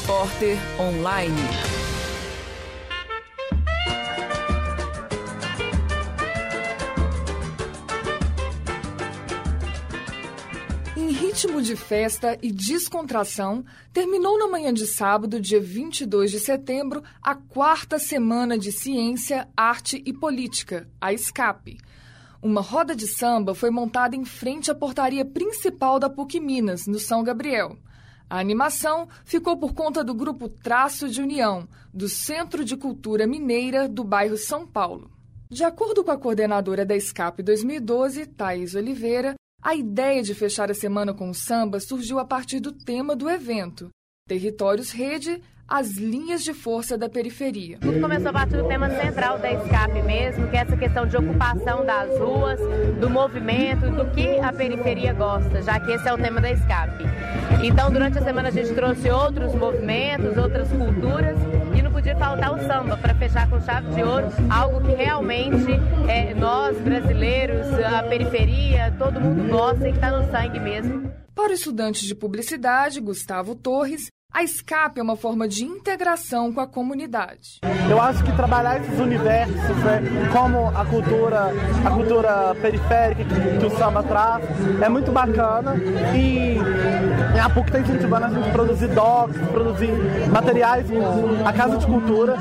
Repórter Online. Em ritmo de festa e descontração, terminou na manhã de sábado, dia 22 de setembro, a quarta semana de Ciência, Arte e Política, a SCAP. Uma roda de samba foi montada em frente à portaria principal da PUC Minas, no São Gabriel. A animação ficou por conta do grupo Traço de União, do Centro de Cultura Mineira do bairro São Paulo. De acordo com a coordenadora da SCAP 2012, Thaís Oliveira, a ideia de fechar a semana com o samba surgiu a partir do tema do evento: Territórios Rede as linhas de força da periferia. Tudo começou a partir do tema central da escape mesmo, que é essa questão de ocupação das ruas, do movimento, do que a periferia gosta, já que esse é o tema da escape. Então, durante a semana a gente trouxe outros movimentos, outras culturas e não podia faltar o samba para fechar com chave de ouro, algo que realmente é, nós brasileiros, a periferia, todo mundo gosta e que está no sangue mesmo. Para o estudante de publicidade, Gustavo Torres, a escape é uma forma de integração com a comunidade. Eu acho que trabalhar esses universos, né, como a cultura, a cultura periférica que, que o samba traz, é muito bacana e a PUC está incentivando a gente a produzir docs, produzir materiais a Casa de Cultura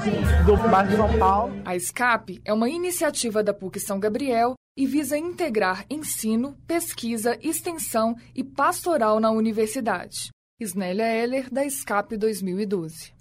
do bairro de São Paulo. A escape é uma iniciativa da PUC São Gabriel e visa integrar ensino, pesquisa, extensão e pastoral na universidade. Isnélia Heller, da SCAP 2012.